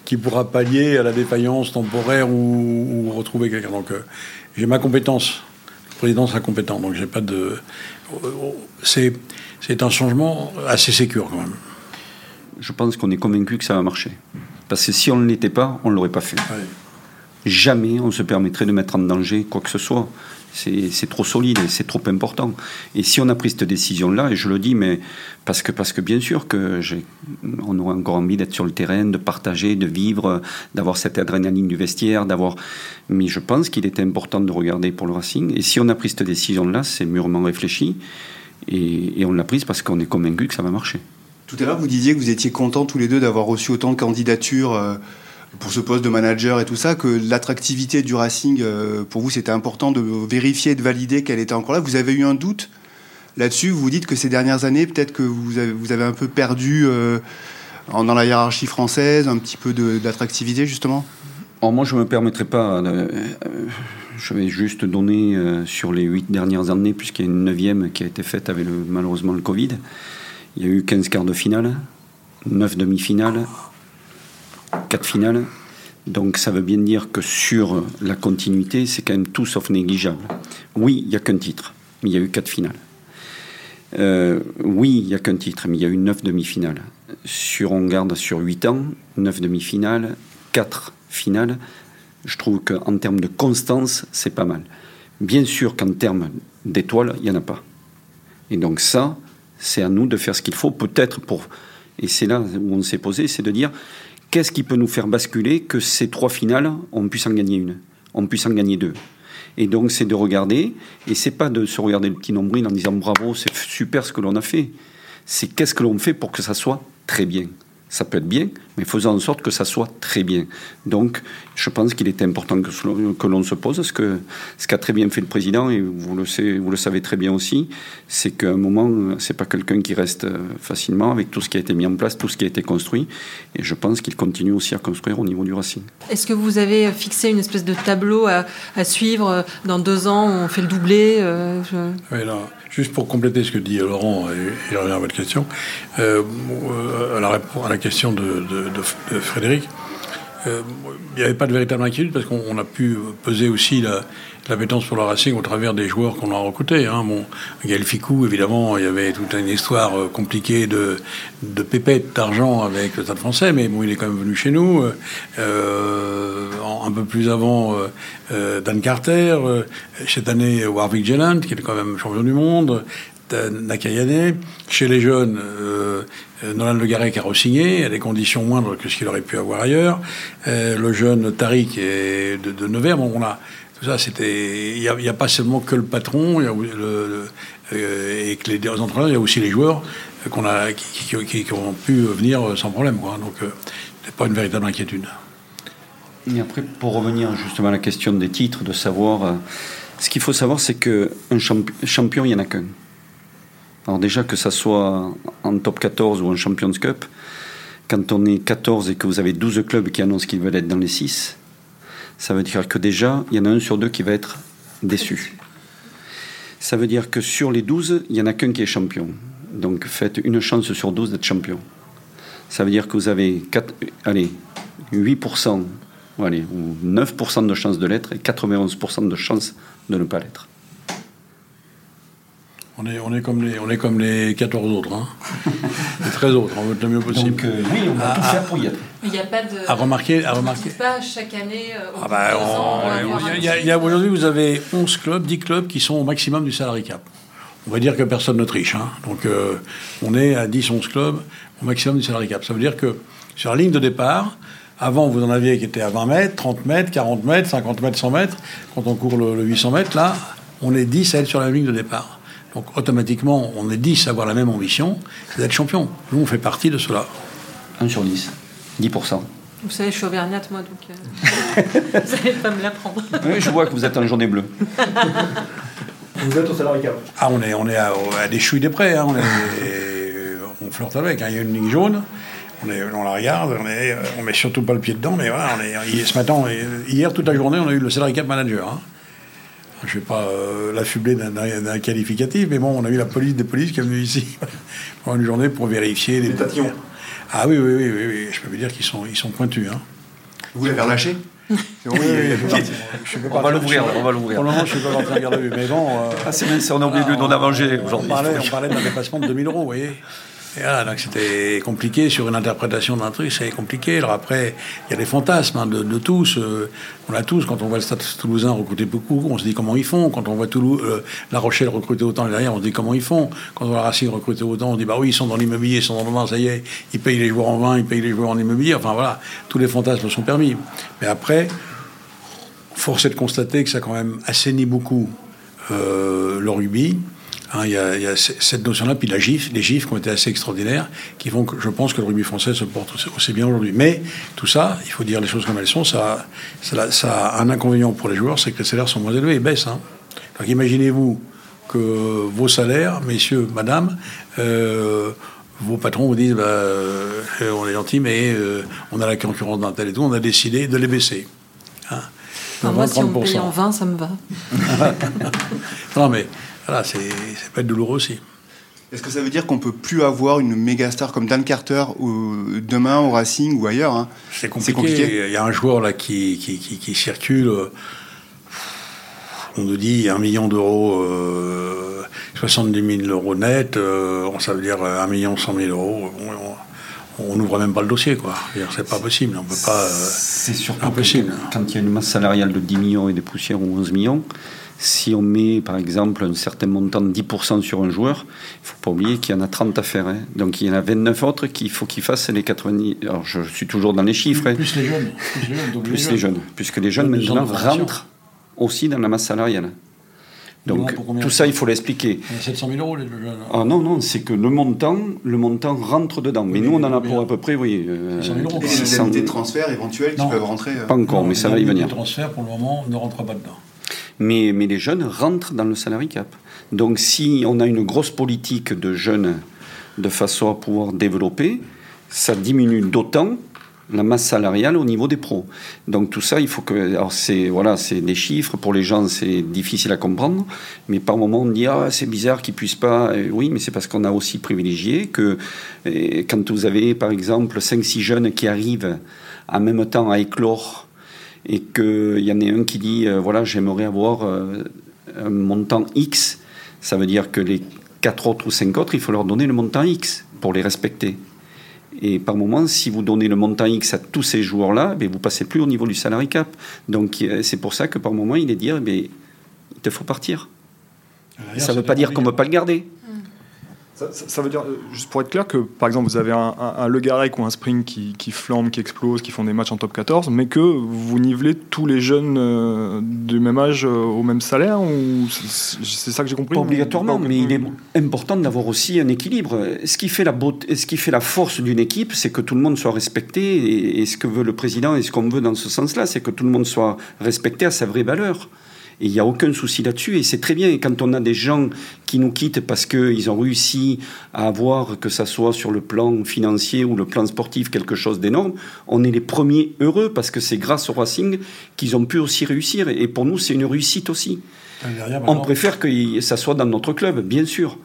qui pourra pallier à la défaillance temporaire ou, retrouver quelqu'un. Donc, euh, j'ai ma compétence. Le président sera compétent. Donc, j'ai pas de. C'est, c'est un changement assez sécure quand même.
Je pense qu'on est convaincu que ça va marcher. Parce que si on ne l'était pas, on ne l'aurait pas fait jamais on se permettrait de mettre en danger quoi que ce soit. C'est trop solide et c'est trop important. Et si on a pris cette décision-là, et je le dis, mais parce que, parce que bien sûr que on aurait encore envie d'être sur le terrain, de partager, de vivre, d'avoir cette adrénaline du vestiaire, d'avoir. Mais je pense qu'il était important de regarder pour le Racing. Et si on a pris cette décision-là, c'est mûrement réfléchi. Et, on l'a prise parce qu'on est convaincu que ça va marcher.
Tout à l'heure, vous disiez que vous étiez contents tous les deux d'avoir reçu autant de candidatures. Euh, pour ce poste de manager et tout ça, que l'attractivité du Racing, euh, pour vous, c'était important de vérifier, de valider qu'elle était encore là. Vous avez eu un doute là-dessus? Vous vous dites que ces dernières années, peut-être que vous avez, un peu perdu euh, dans la hiérarchie française, un petit peu d'attractivité, justement?
Alors moi, je ne me permettrai pas... Euh, je vais juste donner sur les huit dernières années, puisqu'il y a une neuvième qui a été faite avec malheureusement le Covid. Il y a eu 15 quarts de finale, 9 demi-finales, quatre finales. Donc ça veut bien dire que sur la continuité, c'est quand même tout sauf négligeable. Oui, il n'y a qu'un titre, mais il y a eu quatre finales. Euh, oui, il n'y a qu'un titre, mais il y a eu neuf demi-finales. Sur, on garde sur huit ans, neuf demi-finales, quatre finales. Je trouve qu'en termes de constance, c'est pas mal. Bien sûr qu'en termes d'étoiles, il n'y en a pas. Et donc ça, c'est à nous de faire ce qu'il faut, peut-être pour... Et c'est là où on s'est posé, c'est de dire, Qu'est-ce qui peut nous faire basculer que ces trois finales, on puisse en gagner une, on puisse en gagner deux et donc, c'est de regarder, et c'est pas de se regarder le petit nombril en disant bravo, c'est super ce que l'on a fait. C'est qu'est-ce que l'on fait pour que ça soit très bien ça peut être bien, mais faisons en sorte que ça soit très bien. Donc, je pense qu'il est important que, que l'on se pose, ce que ce qu'a très bien fait le président, et vous le, savez, vous le savez très bien aussi, c'est qu'à un moment, c'est pas quelqu'un qui reste euh, facilement avec tout ce qui a été mis en place, tout ce qui a été construit, et je pense qu'il continue aussi à construire au niveau du Racing.
Est-ce que vous avez fixé une espèce de tableau à, suivre dans deux ans, on fait le doublé euh,
Oui, là. Juste pour compléter ce que dit Laurent, et, je reviens à votre question, euh, à, la, à, la, question de, Frédéric, euh, il n'y avait pas de véritable inquiétude parce qu'on a pu peser aussi la, l'appétence pour le Racing au travers des joueurs qu'on a recrutés. Hein. Gaël Ficou, évidemment, il y avait toute une histoire euh, compliquée de, pépettes d'argent avec le Stade français, mais bon, il est quand même venu chez nous. Euh, un peu plus avant, Dan Carter, cette année, Warwick Jelland, qui est quand même champion du monde, Nakayane. Chez les jeunes, Nolan Le qui a re-signé à des conditions moindres que ce qu'il aurait pu avoir ailleurs. le jeune Tariq de, Nevers. Bon, on a ça, c'était. Il n'y a, pas seulement que le patron y a le, euh, et que les entraîneurs, il y a aussi les joueurs qu'on a, qui, ont pu venir sans problème. Quoi. Donc, euh, n'est pas une véritable inquiétude.
Et après, pour revenir justement à la question des titres, de savoir. Euh, ce qu'il faut savoir, c'est qu'un champion, il n'y en a qu'un. Alors, déjà, que ça soit en top 14 ou en Champions Cup, quand on est 14 et que vous avez 12 clubs qui annoncent qu'ils veulent être dans les 6, ça veut dire que déjà, il y en a un sur deux qui va être déçu. Ça veut dire que sur les 12, il n'y en a qu'un qui est champion. Donc faites une chance sur 12 d'être champion. Ça veut dire que vous avez 4, allez, 8%, allez, ou 9% de chances de l'être et 91% de chances de ne pas l'être.
On est, on, est comme les, on est comme les 14 autres, hein. [LAUGHS] les 13 autres, on veut être le mieux possible.
Donc, euh, oui, on va
Ah,
tout
ah.
faire pour y être.
Il n'y a pas de.
À remarquer, à remarquer.
pas chaque année. euh,
Ah bah, on- Aujourd'hui, vous avez 11 clubs, 10 clubs qui sont au maximum du salary cap. On va dire que personne ne triche. hein. Donc, euh, on est à 10, 11 clubs au maximum du salary cap. Ça veut dire que sur la ligne de départ, avant, vous en aviez qui étaient à 20 mètres, 30 mètres, 40 mètres, 50 mètres, 100 mètres. Quand on court le, le 800 mètres, là, on est 10 à être sur la ligne de départ. Donc, automatiquement, on est 10 à avoir la même ambition, c'est d'être champion. Nous, on fait partie de cela.
1 sur 10, 10%.
Vous savez, je suis auvergnate, moi, donc euh, [LAUGHS] vous n'allez pas me l'apprendre.
Oui, je vois que vous êtes en journée bleue. [LAUGHS]
Vous êtes au salarié cap.
Ah, on est, on est à, à des chouilles des près, hein, on, est, on flirte avec. hein. Il y a une ligne jaune, on, est, on la regarde, on, est, on met surtout pas le pied dedans, mais voilà, on est, hier- ce matin, on est- hier, toute la journée, on a eu le salary cap manager. hein. Je ne vais pas euh, l'affubler d'un- d'un d'un qualificatif, mais bon, on a eu la police des polices qui est venue ici [LAUGHS] pour une journée pour vérifier les.
Tatillons.
Ah oui, oui, oui, oui, oui, je peux vous dire qu'ils sont, ils sont pointus. Hein.
Vous l'avez relâché [LAUGHS]
Je peux
On
pas
va l'ouvrir, on va l'ouvrir.
Pour le moment, je ne suis pas en garde à vue, mais bon. euh,
Ah, c'est bien, c'est- on a oublié de lui donner à manger
on
aujourd'hui.
parlait, on parlait d'un dépassement de 2000 euros, vous voyez. Et voilà, donc c'était compliqué sur une interprétation d'un truc, c'est compliqué. Alors après, il y a les fantasmes hein, de, tous. euh, on a tous, quand on voit le Stade toulousain recruter beaucoup, on se dit comment ils font. Quand on voit Toulouse, euh, La Rochelle recruter autant derrière, on se dit comment ils font. Quand on voit Racing recruter autant, on dit bah oui, ils sont dans l'immobilier, ils sont dans le vin, ça y est, ils payent les joueurs en vin, ils payent les joueurs en immobilier. Enfin voilà, tous les fantasmes sont permis. Mais après, force est de constater que ça a quand même assaini beaucoup euh, le rugby. Hein, Il y, a, il y a c- cette notion-là, puis la GIF, les GIFs qui ont été assez extraordinaires, qui font que je pense que le rugby français se porte aussi, bien aujourd'hui. Mais tout ça, il faut dire les choses comme elles sont, ça, ça, ça a un inconvénient pour les joueurs, c'est que les salaires sont moins élevés, ils baissent. Hein. Donc imaginez-vous que vos salaires, messieurs, madame, euh, vos patrons vous disent bah, euh, on est gentil, mais euh, on a la concurrence d'un tel et tout, on a décidé de les baisser. Hein.
Enfin, moi, si on me
30%.
paye en vin, ça me va. [LAUGHS]
Non, mais voilà, c'est ça peut être douloureux aussi.
Est-ce que ça veut dire qu'on peut plus avoir une méga star comme Dan Carter ou demain au Racing ou ailleurs hein?
C'est compliqué.
compliqué.
Il y a un joueur là qui, qui, qui, qui circule. euh, On nous dit un million d'euros, euh, 70 000 euros net. euh, ça veut dire un million 100 000 euros. On- n'ouvre même pas le dossier, quoi. C'est-à-dire, C'est pas possible. On peut pas. euh,
C'est surtout
Impossible.
quand il y a une masse salariale de 10 millions et des poussières ou 11 millions, si on met par exemple un certain montant de 10% sur un joueur, il faut pas oublier qu'il y en a 30 à faire. hein. Donc il y en a 29 autres qu'il faut qu'ils fassent les 90. Alors je suis toujours dans les chiffres. hein.
plus les jeunes. Plus les jeunes. donc
plus les jeunes, puisque les jeunes maintenant rentrent aussi dans la masse salariale. Donc tout ça, il faut l'expliquer.
Il y a 700 000 euros, les jeunes.
Ah non, non, c'est que le montant, le montant rentre dedans. Mais nous, on en a pour à peu près, oui. euh,
600 000 euros,
Et les
600
indemnités de transfert éventuelles qui
Non.
peuvent rentrer euh,
Pas encore, mais ça va y venir.
Le transfert, pour le moment, ne rentre pas dedans.
Mais, mais les jeunes rentrent dans le salary cap. Donc si on a une grosse politique de jeunes de façon à pouvoir développer, ça diminue d'autant la masse salariale au niveau des pros. Donc tout ça, il faut que... Alors c'est voilà, c'est des chiffres, pour les gens c'est difficile à comprendre, mais par moment on dit ah c'est bizarre qu'ils puissent pas... Euh, Oui, mais c'est parce qu'on a aussi privilégié que euh, quand vous avez par exemple 5-6 jeunes qui arrivent en même temps à éclore et qu'il y en ait un qui dit euh, voilà j'aimerais avoir euh, un montant X, ça veut dire que les quatre autres ou cinq autres, il faut leur donner le montant X pour les respecter. Et par moment, si vous donnez le montant X à tous ces joueurs-là, ben, vous passez plus au niveau du salary cap. Donc c'est pour ça que par moment, il est dire ben, il te faut partir. ça ne veut pas dire qu'on ne peut pas le garder.
Ça, ça- ça veut dire, euh, juste pour être clair, que par exemple vous avez un, un, un Le Garec ou un Spring qui, qui flambe, qui explose, qui font des matchs en top 14, mais que vous nivelez tous les jeunes euh, du même âge euh, au même salaire ou c'est ça que j'ai compris?
Pas obligatoirement, mais il est important d'avoir aussi un équilibre. Ce qui fait la, beauté, ce qui fait la force d'une équipe, c'est que tout le monde soit respecté. Et, et ce que veut le président et ce qu'on veut dans ce sens-là, c'est que tout le monde soit respecté à sa vraie valeur. Et il n'y a aucun souci là-dessus. Et c'est très bien. Et quand on a des gens qui nous quittent parce qu'ils ont réussi à avoir, que ça soit sur le plan financier ou le plan sportif, quelque chose d'énorme, on est les premiers heureux parce que c'est grâce au Racing qu'ils ont pu aussi réussir. Et pour nous, c'est une réussite aussi. On préfère que ça soit dans notre club, bien sûr.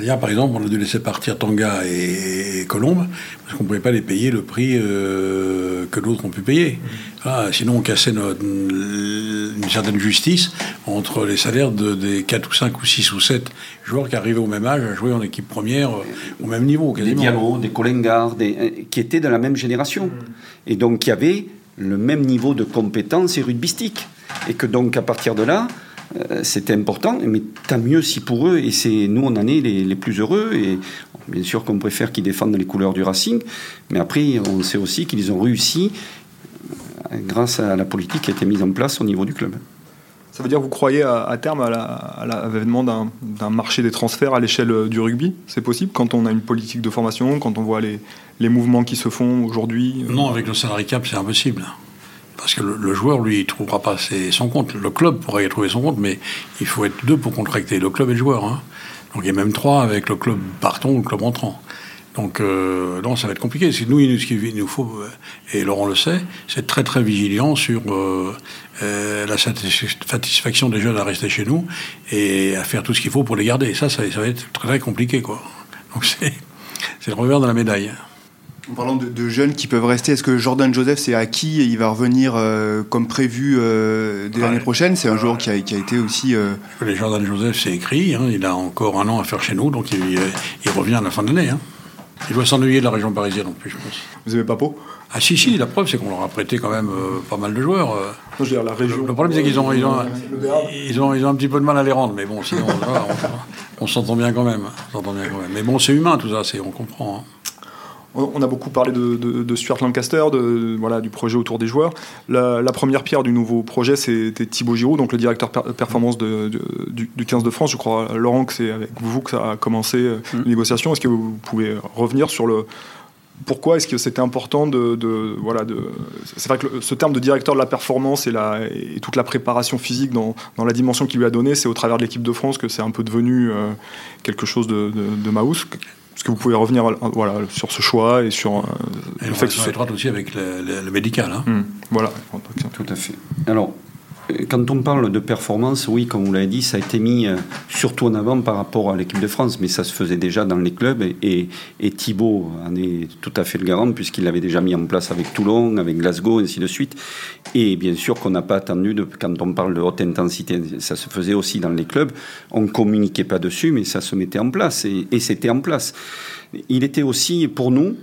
Hier, par exemple, on a dû laisser partir Tanga et, Colombe parce qu'on ne pouvait pas les payer le prix euh, que d'autres ont pu payer. sinon, on cassait une certaine justice entre les salaires de, des 4 ou 5 ou 6 ou 7 joueurs qui arrivaient au même âge à jouer en équipe première euh, au même niveau.
Quasiment. Des Diallo, des Colengard, euh, qui étaient de la même génération. Et donc qui avaient le même niveau de compétence et rugbyistique. Et que donc, à partir de là, euh, c'était important, mais tant mieux si pour eux, et c'est nous on en est les, plus heureux, et bien sûr qu'on préfère qu'ils défendent les couleurs du Racing, mais après on sait aussi qu'ils ont réussi euh, grâce à la politique qui a été mise en place au niveau du club.
Ça veut dire que vous croyez à, terme à l'avènement d'un marché des transferts à l'échelle euh, du rugby? C'est possible quand on a une politique de formation, quand on voit les, les mouvements qui se font aujourd'hui
Non, avec le salary cap, c'est impossible. Parce que le, joueur, lui, il trouvera pas son compte. Le club pourrait y trouver son compte, mais il faut être deux pour contracter, le club et le joueur. Hein. Donc il y a même trois avec le club partant ou le club entrant. Donc euh, non, ça va être compliqué. C'est nous, ce qu'il nous faut, euh, et Laurent le sait, c'est très très vigilant sur euh, la satisfaction des jeunes à rester chez nous et à faire tout ce qu'il faut pour les garder. ça, ça, va être très très compliqué, quoi. Donc c'est le revers de la médaille.
En parlant de, jeunes qui peuvent rester, est-ce que Jordan Joseph c'est acquis et il va revenir euh, comme prévu euh, dès l'année prochaine C'est un joueur qui a, été aussi. Euh...
Les Jordan Joseph c'est écrit, hein. il a encore un an à faire chez nous, donc il, revient à la fin de l'année. Hein. Il doit s'ennuyer de la région parisienne en plus, je pense.
Vous avez pas peau
Ah si, si, la preuve c'est qu'on leur a prêté quand même euh, pas mal de joueurs.
je veux dire, la région.
Le, problème c'est qu'ils ont, ils ont, ils ont, ils ont, un petit peu de mal à les rendre, mais bon, sinon, on, s'entend bien quand même. On bien quand même. Mais bon, c'est humain tout ça, on comprend. Hein.
On a beaucoup parlé de, Stuart Lancaster, de, voilà, du projet autour des joueurs. La, première pierre du nouveau projet, c'était Thibaut Giroud, donc le directeur performance du, 15 de France. Je crois, Laurent, que c'est avec vous que ça a commencé euh, mm. les négociations. Est-ce que vous pouvez revenir sur le, pourquoi est-ce que c'était important de, voilà de c'est vrai que ce terme de directeur de la performance et, la, et toute la préparation physique dans, la dimension qu'il lui a donnée c'est au travers de l'équipe de France que c'est un peu devenu euh, quelque chose de, de, de est-ce que vous pouvez revenir voilà, sur ce choix et sur euh,
le fait que ce soit aussi avec le, médical. Hein.
Hmm. voilà.
Tout à fait. Alors, quand on parle de performance, oui, comme vous l'avez dit, ça a été mis euh, surtout en avant par rapport à l'équipe de France, mais ça se faisait déjà dans les clubs et, et, Thibaut en est tout à fait le garant puisqu'il l'avait déjà mis en place avec Toulon, avec Glasgow, ainsi de suite. Et bien sûr qu'on n'a pas attendu, de, quand on parle de haute intensité, ça se faisait aussi dans les clubs. On ne communiquait pas dessus, mais ça se mettait en place et c'était en place. Il était aussi pour nous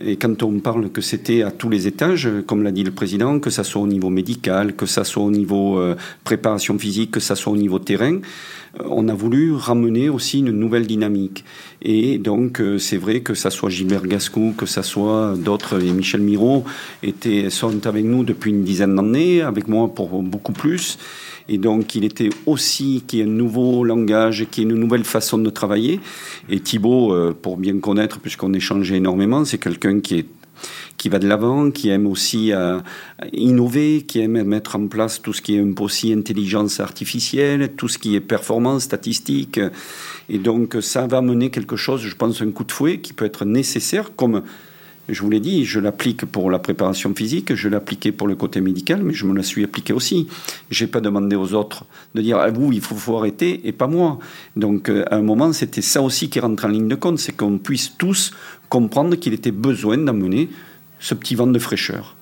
et quand on parle que c'était à tous les étages, comme l'a dit le président, que ça soit au niveau médical, que ça soit au niveau euh, préparation physique, que ça soit au niveau terrain, on a voulu ramener aussi une nouvelle dynamique. Et donc, euh, c'est vrai que ça soit Gilbert Gascou, que ça soit d'autres, et Michel Miro, étaient, sont avec nous depuis une dizaine d'années, avec moi pour beaucoup plus. Et donc, il était aussi qu'il y ait un nouveau langage, qu'il y ait une nouvelle façon de travailler. Et Thibault, euh, pour bien connaître, puisqu'on échangeait énormément, c'est quelqu'un qui est qui va de l'avant, qui aime aussi euh, innover, qui aime mettre en place tout ce qui est un peu aussi intelligence artificielle, tout ce qui est performance statistique. Et donc ça va mener quelque chose, je pense, un coup de fouet qui peut être nécessaire, comme je vous l'ai dit, je l'applique pour la préparation physique, je l'appliquais pour le côté médical, mais je me la suis appliqué aussi. J'ai pas demandé aux autres de dire à vous, il faut, faut arrêter, et pas moi. Donc, euh, à un moment, c'était ça aussi qui rentre en ligne de compte, c'est qu'on puisse tous comprendre qu'il était besoin d'amener ce petit vent de fraîcheur.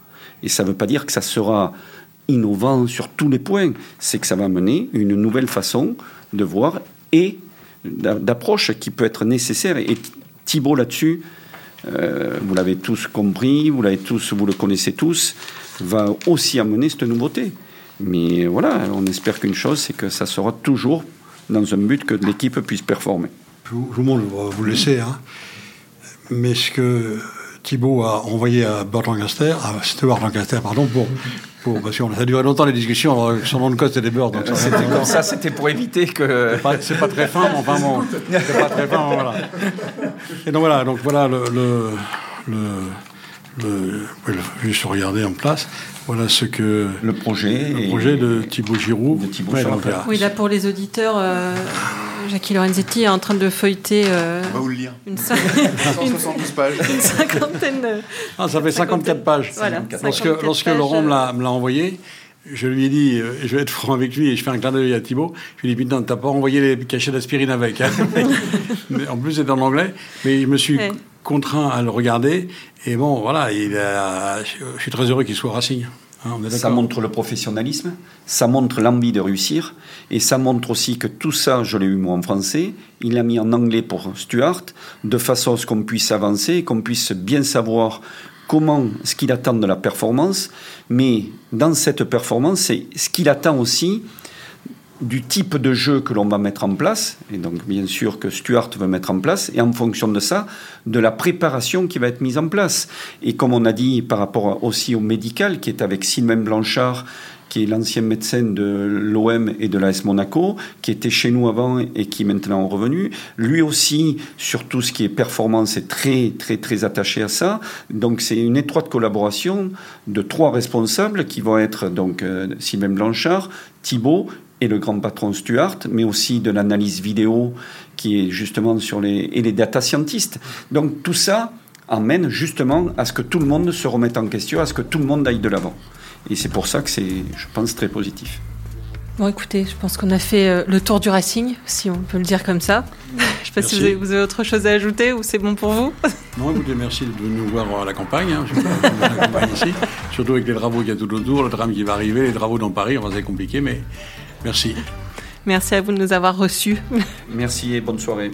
Et ça ne veut pas dire que ça sera innovant sur tous les points, c'est que ça va amener une nouvelle façon de voir et d'approche qui peut être nécessaire. Et Thibault là-dessus, euh, vous l'avez tous compris, vous l'avez tous, vous le connaissez tous, va aussi amener cette nouveauté. Mais voilà, on espère qu'une chose, c'est que ça sera toujours dans un but que l'équipe puisse performer.
Je vous, je vous vous laisser, hein. mais ce que Thibault a envoyé à Bert Lancaster, à Stuart Lancaster, pardon, pour parce que ça a duré longtemps les discussions. son nom de code c'était Bird.
C'était comme ça, c'était pour éviter que.
C'est pas, très fin, mais enfin bon. C'est pas très fin, [LAUGHS] voilà. Et donc voilà, donc voilà le, le, le, juste regarder en place. Voilà ce que
le projet,
le projet de Thibaut Giroud.
De Thibaut
oui, là pour les auditeurs, euh, Jackie Lorenzetti est en train de feuilleter.
Euh, On va vous le lire.
Une,
172 [LAUGHS] pages.
Une cinquantaine.
Ah, ça fait 54 pages.
Voilà,
lorsque, lorsque Laurent me l'a envoyé, je lui ai dit, euh, je vais être franc avec lui et je fais un clin d'œil à Thibaut. Je lui ai dit, putain, t'as pas envoyé les cachets d'aspirine avec. Hein. [LAUGHS] en plus, c'est en anglais. Mais je me suis contraint à le regarder. Et bon, voilà, il je suis très heureux qu'il soit Racing.
Hein, ça montre le professionnalisme, ça montre l'envie de réussir, et ça montre aussi que tout ça, je l'ai eu moi en français, il l'a mis en anglais pour Stuart, de façon à ce qu'on puisse avancer, qu'on puisse bien savoir comment, ce qu'il attend de la performance, mais dans cette performance, c'est ce qu'il attend aussi du type de jeu que l'on va mettre en place, et donc bien sûr que Stuart veut mettre en place, et en fonction de ça, de la préparation qui va être mise en place. Et comme on a dit par rapport aussi au médical, qui est avec Sylvain Blanchard, qui est l'ancien médecin de l'OM et de l'AS Monaco, qui était chez nous avant et qui est maintenant revenu. Lui aussi, sur tout ce qui est performance, est très, très, très attaché à ça. Donc, c'est une étroite collaboration de trois responsables qui vont être donc euh, Sylvain Blanchard, Thibault et le grand patron Stuart, mais aussi de l'analyse vidéo qui est justement sur les et les data scientists. Donc tout ça amène justement à ce que tout le monde se remette en question, à ce que tout le monde aille de l'avant. Et c'est pour ça que c'est, je pense, très positif.
Bon, écoutez, je pense qu'on a fait euh, le tour du Racing, si on peut le dire comme ça. [LAUGHS] je ne sais pas si vous avez, autre chose à ajouter ou c'est bon pour vous? [LAUGHS]
Non, écoutez, merci de nous voir à la campagne. Hein. la campagne ici, surtout avec les travaux qu'il y a tout autour, le tram qui va arriver, les travaux dans Paris, enfin, c'est compliqué, mais Merci.
Merci à vous de nous avoir reçus.
Merci et bonne soirée.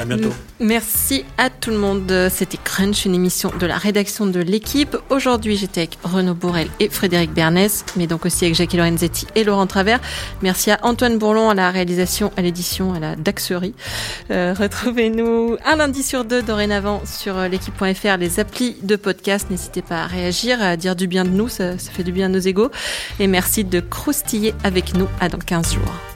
À bientôt.
Merci à tout le monde. C'était Crunch, une émission de la rédaction de l'équipe. Aujourd'hui, j'étais avec Renaud Bourrel et Frédéric Bernès, mais donc aussi avec Jackie Lorenzetti et Laurent Travers. Merci à Antoine Bourlon à la réalisation, à l'édition, à la daxerie. Euh, retrouvez-nous un lundi sur deux dorénavant sur l'équipe.fr, les applis de podcast. N'hésitez pas à réagir, à dire du bien de nous, ça, ça fait du bien à nos égaux. Et merci de croustiller avec nous. À dans 15 jours.